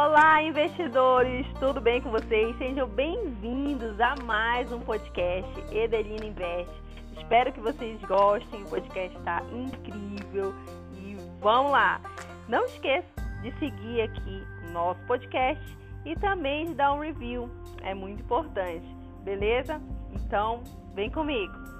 Olá, investidores! Tudo bem com vocês? Sejam bem-vindos a mais um podcast Edelina Invest. Espero que vocês gostem, o podcast está incrível e vamos lá! Não esqueça de seguir aqui o nosso podcast e também de dar um review, é muito importante, beleza? Então, vem comigo!